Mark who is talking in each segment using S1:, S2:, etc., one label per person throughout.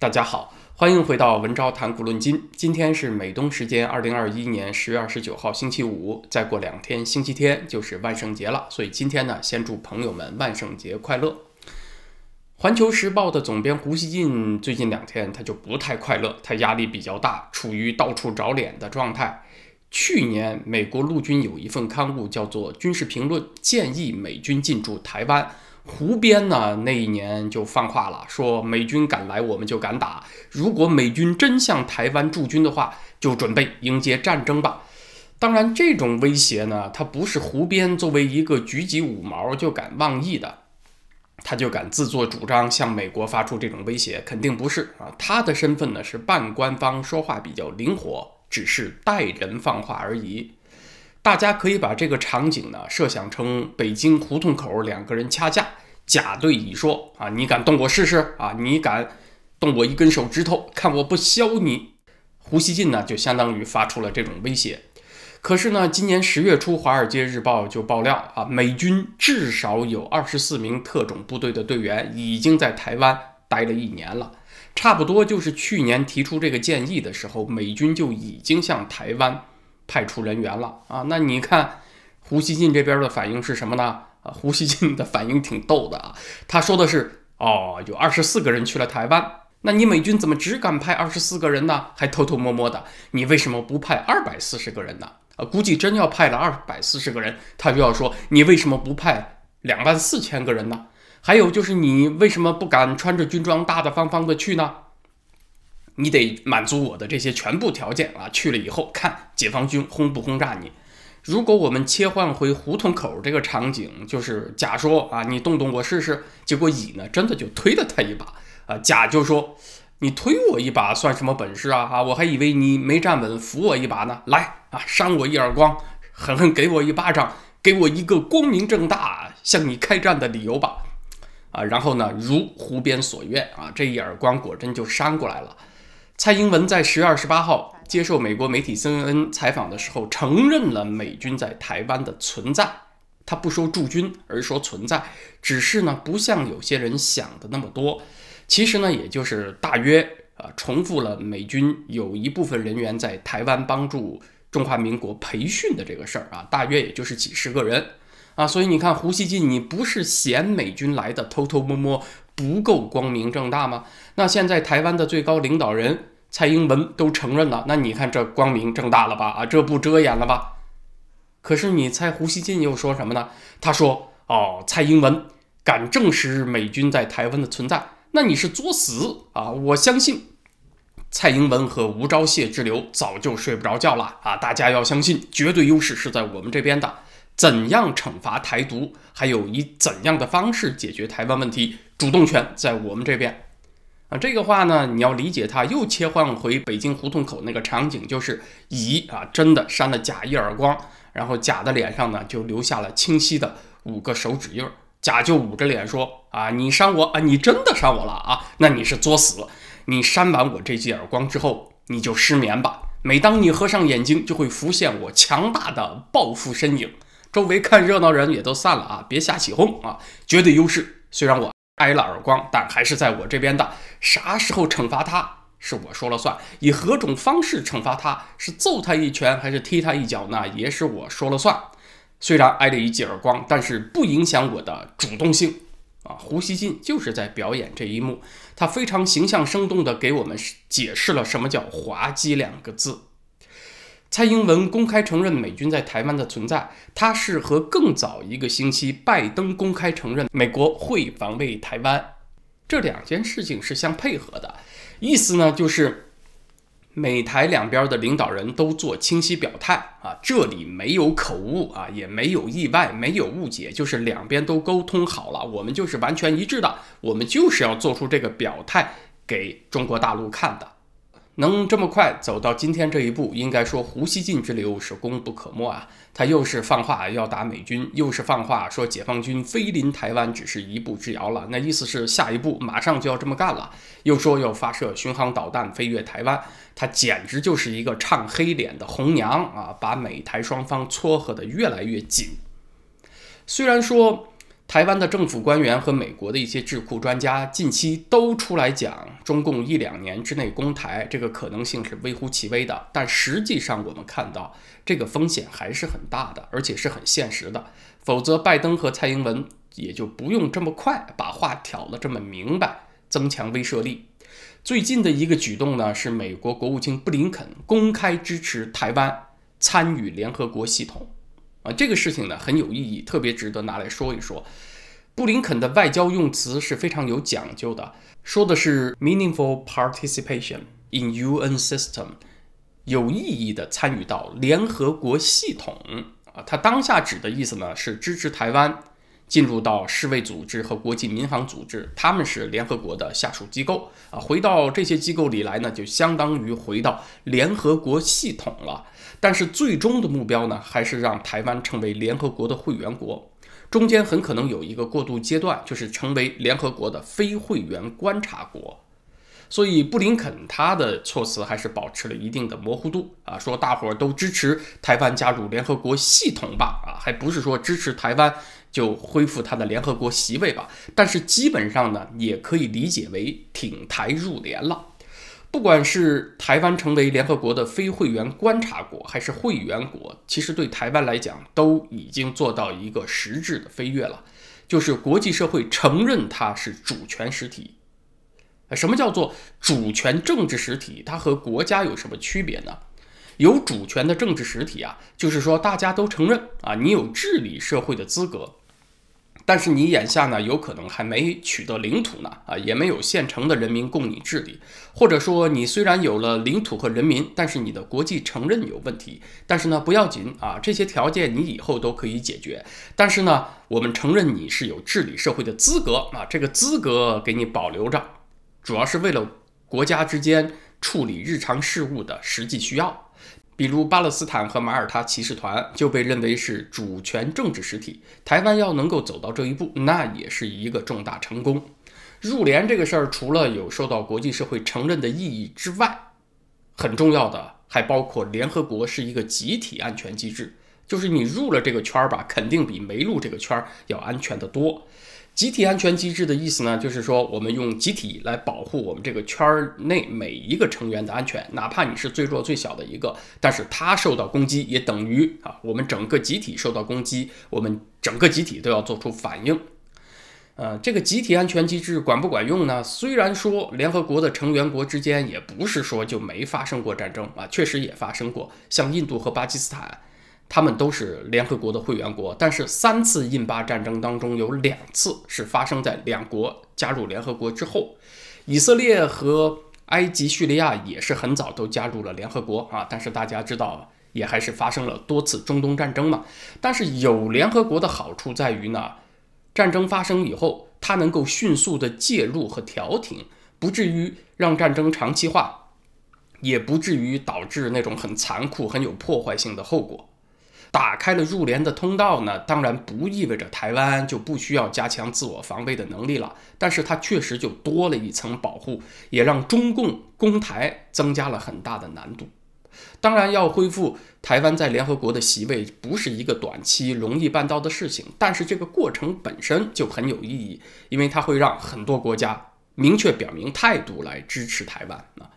S1: 大家好，欢迎回到文昭谈古论今。今天是美东时间二零二一年十月二十九号星期五，再过两天星期天就是万圣节了，所以今天呢，先祝朋友们万圣节快乐。环球时报的总编胡锡进最近两天他就不太快乐，他压力比较大，处于到处找脸的状态。去年美国陆军有一份刊物叫做《军事评论》，建议美军进驻台湾。胡编呢？那一年就放话了，说美军敢来，我们就敢打。如果美军真向台湾驻军的话，就准备迎接战争吧。当然，这种威胁呢，他不是胡编作为一个局级五毛就敢妄议的，他就敢自作主张向美国发出这种威胁，肯定不是啊。他的身份呢是半官方，说话比较灵活，只是带人放话而已。大家可以把这个场景呢设想成北京胡同口两个人掐架，甲对乙说：“啊，你敢动我试试啊？你敢动我一根手指头，看我不削你！”胡锡进呢就相当于发出了这种威胁。可是呢，今年十月初，《华尔街日报》就爆料啊，美军至少有二十四名特种部队的队员已经在台湾待了一年了，差不多就是去年提出这个建议的时候，美军就已经向台湾。派出人员了啊，那你看胡锡进这边的反应是什么呢？啊，胡锡进的反应挺逗的啊，他说的是哦，有二十四个人去了台湾，那你美军怎么只敢派二十四个人呢？还偷偷摸摸的，你为什么不派二百四十个人呢？啊，估计真要派了二百四十个人，他就要说你为什么不派两万四千个人呢？还有就是你为什么不敢穿着军装大大方方的去呢？你得满足我的这些全部条件啊！去了以后看解放军轰不轰炸你。如果我们切换回胡同口这个场景，就是甲说啊，你动动我试试。结果乙呢，真的就推了他一把啊。甲就说，你推我一把算什么本事啊？啊，我还以为你没站稳扶我一把呢。来啊，扇我一耳光，狠狠给我一巴掌，给我一个光明正大向你开战的理由吧。啊，然后呢，如胡编所愿啊，这一耳光果真就扇过来了。蔡英文在十月二十八号接受美国媒体 CNN 采访的时候，承认了美军在台湾的存在。他不说驻军，而说存在，只是呢，不像有些人想的那么多。其实呢，也就是大约啊，重复了美军有一部分人员在台湾帮助中华民国培训的这个事儿啊，大约也就是几十个人啊。所以你看，胡锡进，你不是嫌美军来的偷偷摸摸。不够光明正大吗？那现在台湾的最高领导人蔡英文都承认了，那你看这光明正大了吧？啊，这不遮掩了吧？可是你猜胡锡进又说什么呢？他说：“哦，蔡英文敢证实美军在台湾的存在，那你是作死啊！”我相信蔡英文和吴钊燮之流早就睡不着觉了啊！大家要相信，绝对优势是在我们这边的。怎样惩罚台独，还有以怎样的方式解决台湾问题，主动权在我们这边啊。这个话呢，你要理解它，又切换回北京胡同口那个场景，就是乙啊真的扇了甲一耳光，然后甲的脸上呢就留下了清晰的五个手指印儿，甲就捂着脸说啊，你扇我啊，你真的扇我了啊，那你是作死，你扇完我这记耳光之后，你就失眠吧。每当你合上眼睛，就会浮现我强大的报复身影。周围看热闹人也都散了啊！别瞎起哄啊！绝对优势，虽然我挨了耳光，但还是在我这边的。啥时候惩罚他是我说了算，以何种方式惩罚他是揍他一拳还是踢他一脚那也是我说了算。虽然挨了一记耳光，但是不影响我的主动性啊！胡锡进就是在表演这一幕，他非常形象生动地给我们解释了什么叫滑稽两个字。蔡英文公开承认美军在台湾的存在，他是和更早一个星期拜登公开承认美国会防卫台湾，这两件事情是相配合的，意思呢就是美台两边的领导人都做清晰表态啊，这里没有口误啊，也没有意外，没有误解，就是两边都沟通好了，我们就是完全一致的，我们就是要做出这个表态给中国大陆看的。能这么快走到今天这一步，应该说胡锡进之流是功不可没啊！他又是放话要打美军，又是放话说解放军飞临台湾只是一步之遥了，那意思是下一步马上就要这么干了。又说要发射巡航导弹飞越台湾，他简直就是一个唱黑脸的红娘啊！把美台双方撮合得越来越紧。虽然说台湾的政府官员和美国的一些智库专家近期都出来讲，中共一两年之内攻台这个可能性是微乎其微的。但实际上，我们看到这个风险还是很大的，而且是很现实的。否则，拜登和蔡英文也就不用这么快把话挑得这么明白，增强威慑力。最近的一个举动呢，是美国国务卿布林肯公开支持台湾参与联合国系统。这个事情呢很有意义，特别值得拿来说一说。布林肯的外交用词是非常有讲究的，说的是 meaningful participation in UN system，有意义的参与到联合国系统。啊，他当下指的意思呢是支持台湾进入到世卫组织和国际民航组织，他们是联合国的下属机构。啊，回到这些机构里来呢，就相当于回到联合国系统了。但是最终的目标呢，还是让台湾成为联合国的会员国，中间很可能有一个过渡阶段，就是成为联合国的非会员观察国。所以布林肯他的措辞还是保持了一定的模糊度啊，说大伙儿都支持台湾加入联合国系统吧，啊，还不是说支持台湾就恢复他的联合国席位吧？但是基本上呢，也可以理解为挺台入联了。不管是台湾成为联合国的非会员观察国，还是会员国，其实对台湾来讲都已经做到一个实质的飞跃了，就是国际社会承认它是主权实体。什么叫做主权政治实体？它和国家有什么区别呢？有主权的政治实体啊，就是说大家都承认啊，你有治理社会的资格。但是你眼下呢，有可能还没取得领土呢，啊，也没有现成的人民供你治理，或者说你虽然有了领土和人民，但是你的国际承认有问题。但是呢，不要紧啊，这些条件你以后都可以解决。但是呢，我们承认你是有治理社会的资格啊，这个资格给你保留着，主要是为了国家之间处理日常事务的实际需要。比如巴勒斯坦和马耳他骑士团就被认为是主权政治实体，台湾要能够走到这一步，那也是一个重大成功。入联这个事儿，除了有受到国际社会承认的意义之外，很重要的还包括联合国是一个集体安全机制，就是你入了这个圈儿吧，肯定比没入这个圈儿要安全的多。集体安全机制的意思呢，就是说我们用集体来保护我们这个圈儿内每一个成员的安全，哪怕你是最弱最小的一个，但是他受到攻击也等于啊，我们整个集体受到攻击，我们整个集体都要做出反应。呃，这个集体安全机制管不管用呢？虽然说联合国的成员国之间也不是说就没发生过战争啊，确实也发生过，像印度和巴基斯坦。他们都是联合国的会员国，但是三次印巴战争当中有两次是发生在两国加入联合国之后。以色列和埃及、叙利亚也是很早都加入了联合国啊，但是大家知道，也还是发生了多次中东战争嘛。但是有联合国的好处在于呢，战争发生以后，它能够迅速的介入和调停，不至于让战争长期化，也不至于导致那种很残酷、很有破坏性的后果。打开了入联的通道呢，当然不意味着台湾就不需要加强自我防卫的能力了，但是它确实就多了一层保护，也让中共攻台增加了很大的难度。当然，要恢复台湾在联合国的席位不是一个短期容易办到的事情，但是这个过程本身就很有意义，因为它会让很多国家明确表明态度来支持台湾啊。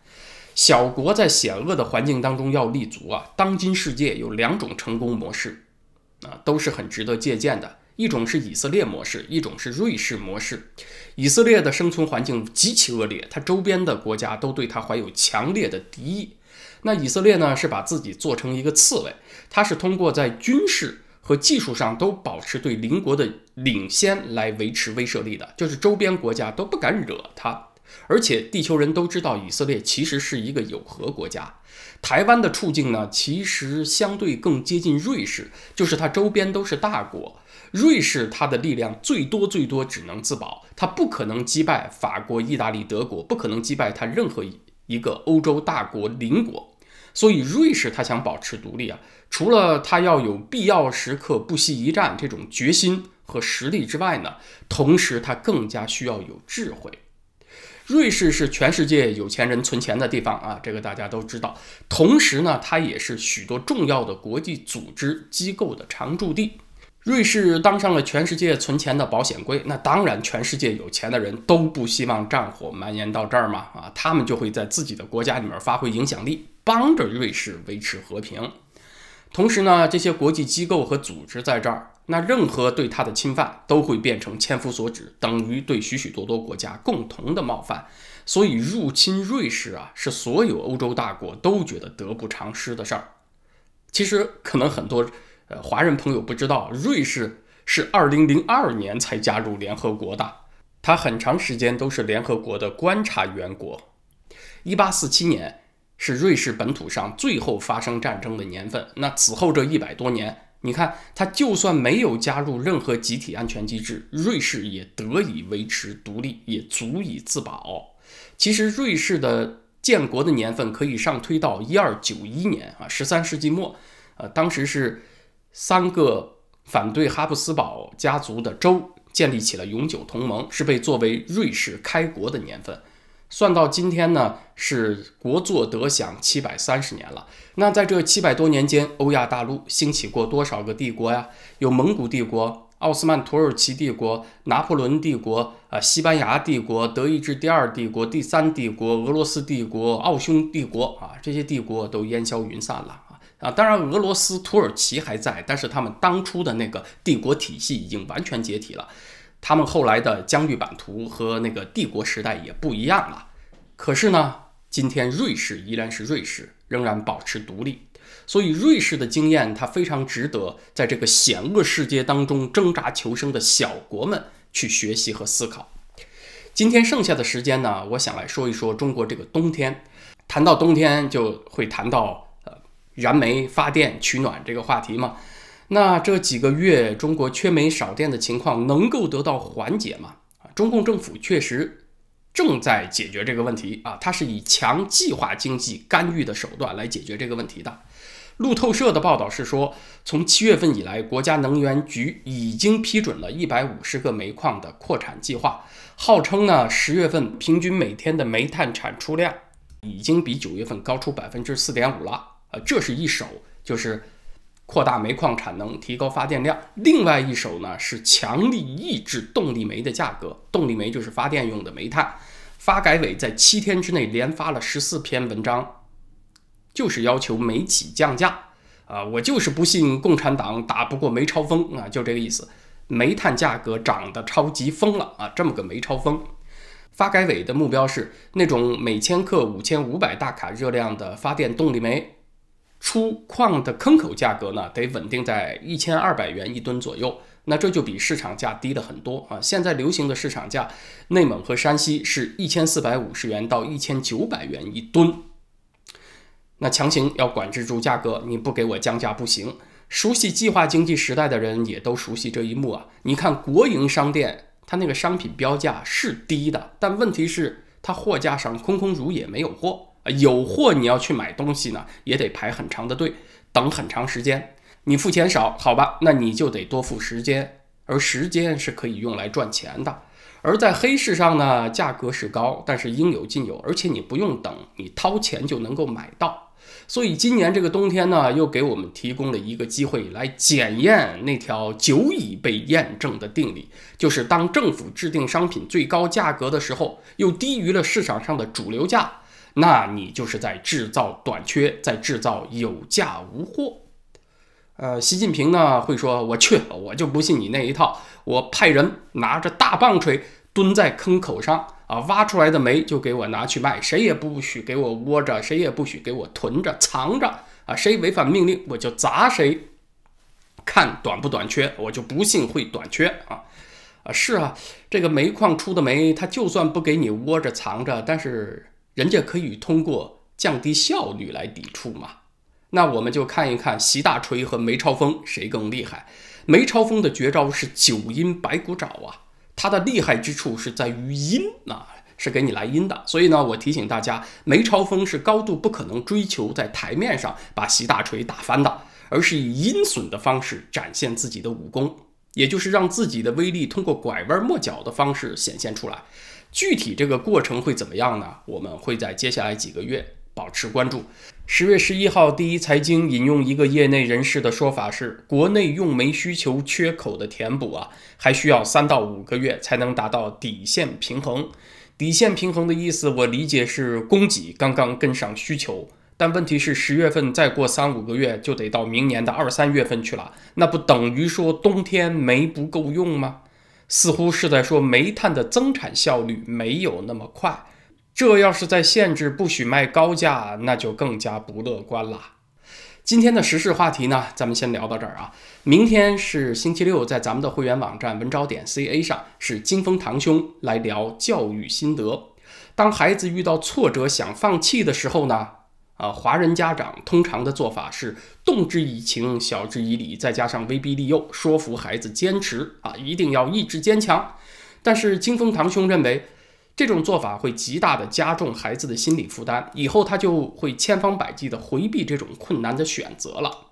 S1: 小国在险恶的环境当中要立足啊！当今世界有两种成功模式，啊，都是很值得借鉴的。一种是以色列模式，一种是瑞士模式。以色列的生存环境极其恶劣，它周边的国家都对它怀有强烈的敌意。那以色列呢，是把自己做成一个刺猬，它是通过在军事和技术上都保持对邻国的领先来维持威慑力的，就是周边国家都不敢惹它。而且地球人都知道，以色列其实是一个有核国家。台湾的处境呢，其实相对更接近瑞士，就是它周边都是大国。瑞士它的力量最多最多只能自保，它不可能击败法国、意大利、德国，不可能击败它任何一个欧洲大国邻国。所以瑞士它想保持独立啊，除了它要有必要时刻不惜一战这种决心和实力之外呢，同时它更加需要有智慧。瑞士是全世界有钱人存钱的地方啊，这个大家都知道。同时呢，它也是许多重要的国际组织机构的常驻地。瑞士当上了全世界存钱的保险柜，那当然，全世界有钱的人都不希望战火蔓延到这儿嘛，啊，他们就会在自己的国家里面发挥影响力，帮着瑞士维持和平。同时呢，这些国际机构和组织在这儿，那任何对他的侵犯都会变成千夫所指，等于对许许多多国家共同的冒犯。所以，入侵瑞士啊，是所有欧洲大国都觉得得不偿失的事儿。其实，可能很多。呃，华人朋友不知道，瑞士是二零零二年才加入联合国的，它很长时间都是联合国的观察员国。一八四七年是瑞士本土上最后发生战争的年份。那此后这一百多年，你看，它就算没有加入任何集体安全机制，瑞士也得以维持独立，也足以自保。其实，瑞士的建国的年份可以上推到一二九一年啊，十三世纪末，呃，当时是。三个反对哈布斯堡家族的州建立起了永久同盟，是被作为瑞士开国的年份。算到今天呢，是国祚得享七百三十年了。那在这七百多年间，欧亚大陆兴起过多少个帝国呀？有蒙古帝国、奥斯曼土耳其帝国、拿破仑帝国、啊西班牙帝国、德意志第二帝国、第三帝国、俄罗斯帝国、奥匈帝国啊，这些帝国都烟消云散了。啊，当然，俄罗斯、土耳其还在，但是他们当初的那个帝国体系已经完全解体了。他们后来的疆域版图和那个帝国时代也不一样了。可是呢，今天瑞士依然是瑞士，仍然保持独立。所以，瑞士的经验它非常值得在这个险恶世界当中挣扎求生的小国们去学习和思考。今天剩下的时间呢，我想来说一说中国这个冬天。谈到冬天，就会谈到呃。燃煤发电取暖这个话题嘛，那这几个月中国缺煤少电的情况能够得到缓解吗？啊，中共政府确实正在解决这个问题啊，它是以强计划经济干预的手段来解决这个问题的。路透社的报道是说，从七月份以来，国家能源局已经批准了一百五十个煤矿的扩产计划，号称呢十月份平均每天的煤炭产出量已经比九月份高出百分之四点五了。呃，这是一手，就是扩大煤矿产能，提高发电量；另外一手呢，是强力抑制动力煤的价格。动力煤就是发电用的煤炭。发改委在七天之内连发了十四篇文章，就是要求煤企降价。啊，我就是不信共产党打不过煤超风啊，就这个意思。煤炭价格涨得超级疯了啊，这么个煤超风。发改委的目标是那种每千克五千五百大卡热量的发电动力煤。出矿的坑口价格呢，得稳定在一千二百元一吨左右，那这就比市场价低了很多啊。现在流行的市场价，内蒙和山西是一千四百五十元到一千九百元一吨，那强行要管制住价格，你不给我降价不行。熟悉计划经济时代的人也都熟悉这一幕啊。你看国营商店，它那个商品标价是低的，但问题是它货架上空空如也，没有货。啊有货你要去买东西呢，也得排很长的队，等很长时间。你付钱少，好吧，那你就得多付时间，而时间是可以用来赚钱的。而在黑市上呢，价格是高，但是应有尽有，而且你不用等，你掏钱就能够买到。所以今年这个冬天呢，又给我们提供了一个机会来检验那条久已被验证的定理，就是当政府制定商品最高价格的时候，又低于了市场上的主流价。那你就是在制造短缺，在制造有价无货。呃，习近平呢会说：“我去，我就不信你那一套。我派人拿着大棒槌蹲在坑口上啊，挖出来的煤就给我拿去卖，谁也不许给我窝着，谁也不许给我囤着藏着啊！谁违反命令，我就砸谁。看短不短缺，我就不信会短缺啊！啊，是啊，这个煤矿出的煤，它就算不给你窝着藏着，但是。人家可以通过降低效率来抵触嘛？那我们就看一看习大锤和梅超风谁更厉害。梅超风的绝招是九阴白骨爪啊，他的厉害之处是在于阴啊，是给你来阴的。所以呢，我提醒大家，梅超风是高度不可能追求在台面上把习大锤打翻的，而是以阴损的方式展现自己的武功，也就是让自己的威力通过拐弯抹角的方式显现出来。具体这个过程会怎么样呢？我们会在接下来几个月保持关注。十月十一号，第一财经引用一个业内人士的说法是，国内用煤需求缺口的填补啊，还需要三到五个月才能达到底线平衡。底线平衡的意思，我理解是供给刚刚跟上需求。但问题是，十月份再过三五个月就得到明年的二三月份去了，那不等于说冬天煤不够用吗？似乎是在说煤炭的增产效率没有那么快。这要是在限制不许卖高价，那就更加不乐观了。今天的时事话题呢，咱们先聊到这儿啊。明天是星期六，在咱们的会员网站文招点 ca 上，是金风堂兄来聊教育心得。当孩子遇到挫折想放弃的时候呢？啊，华人家长通常的做法是动之以情，晓之以理，再加上威逼利诱，说服孩子坚持啊，一定要意志坚强。但是金风堂兄认为，这种做法会极大的加重孩子的心理负担，以后他就会千方百计的回避这种困难的选择了。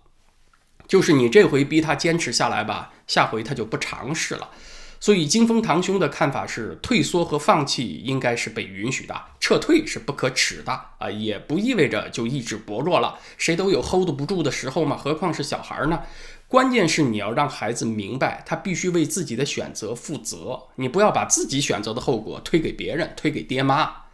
S1: 就是你这回逼他坚持下来吧，下回他就不尝试了。所以，金风堂兄的看法是，退缩和放弃应该是被允许的，撤退是不可耻的啊，也不意味着就意志薄弱了。谁都有 hold 不住的时候嘛，何况是小孩呢？关键是你要让孩子明白，他必须为自己的选择负责，你不要把自己选择的后果推给别人，推给爹妈。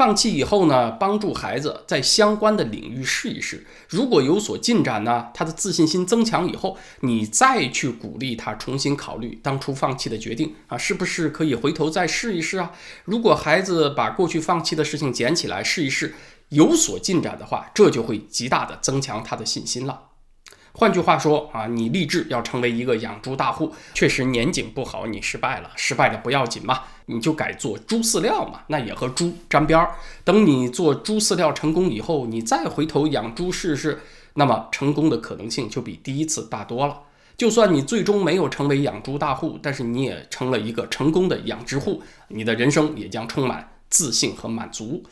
S1: 放弃以后呢，帮助孩子在相关的领域试一试，如果有所进展呢，他的自信心增强以后，你再去鼓励他重新考虑当初放弃的决定啊，是不是可以回头再试一试啊？如果孩子把过去放弃的事情捡起来试一试，有所进展的话，这就会极大的增强他的信心了。换句话说啊，你立志要成为一个养猪大户，确实年景不好，你失败了，失败了不要紧嘛，你就改做猪饲料嘛，那也和猪沾边儿。等你做猪饲料成功以后，你再回头养猪试试，那么成功的可能性就比第一次大多了。就算你最终没有成为养猪大户，但是你也成了一个成功的养殖户，你的人生也将充满自信和满足。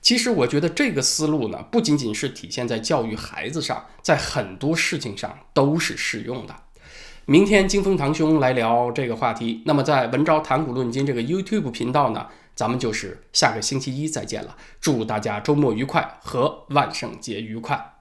S1: 其实我觉得这个思路呢，不仅仅是体现在教育孩子上，在很多事情上都是适用的。明天金风堂兄来聊这个话题，那么在文昭谈古论今这个 YouTube 频道呢，咱们就是下个星期一再见了。祝大家周末愉快和万圣节愉快。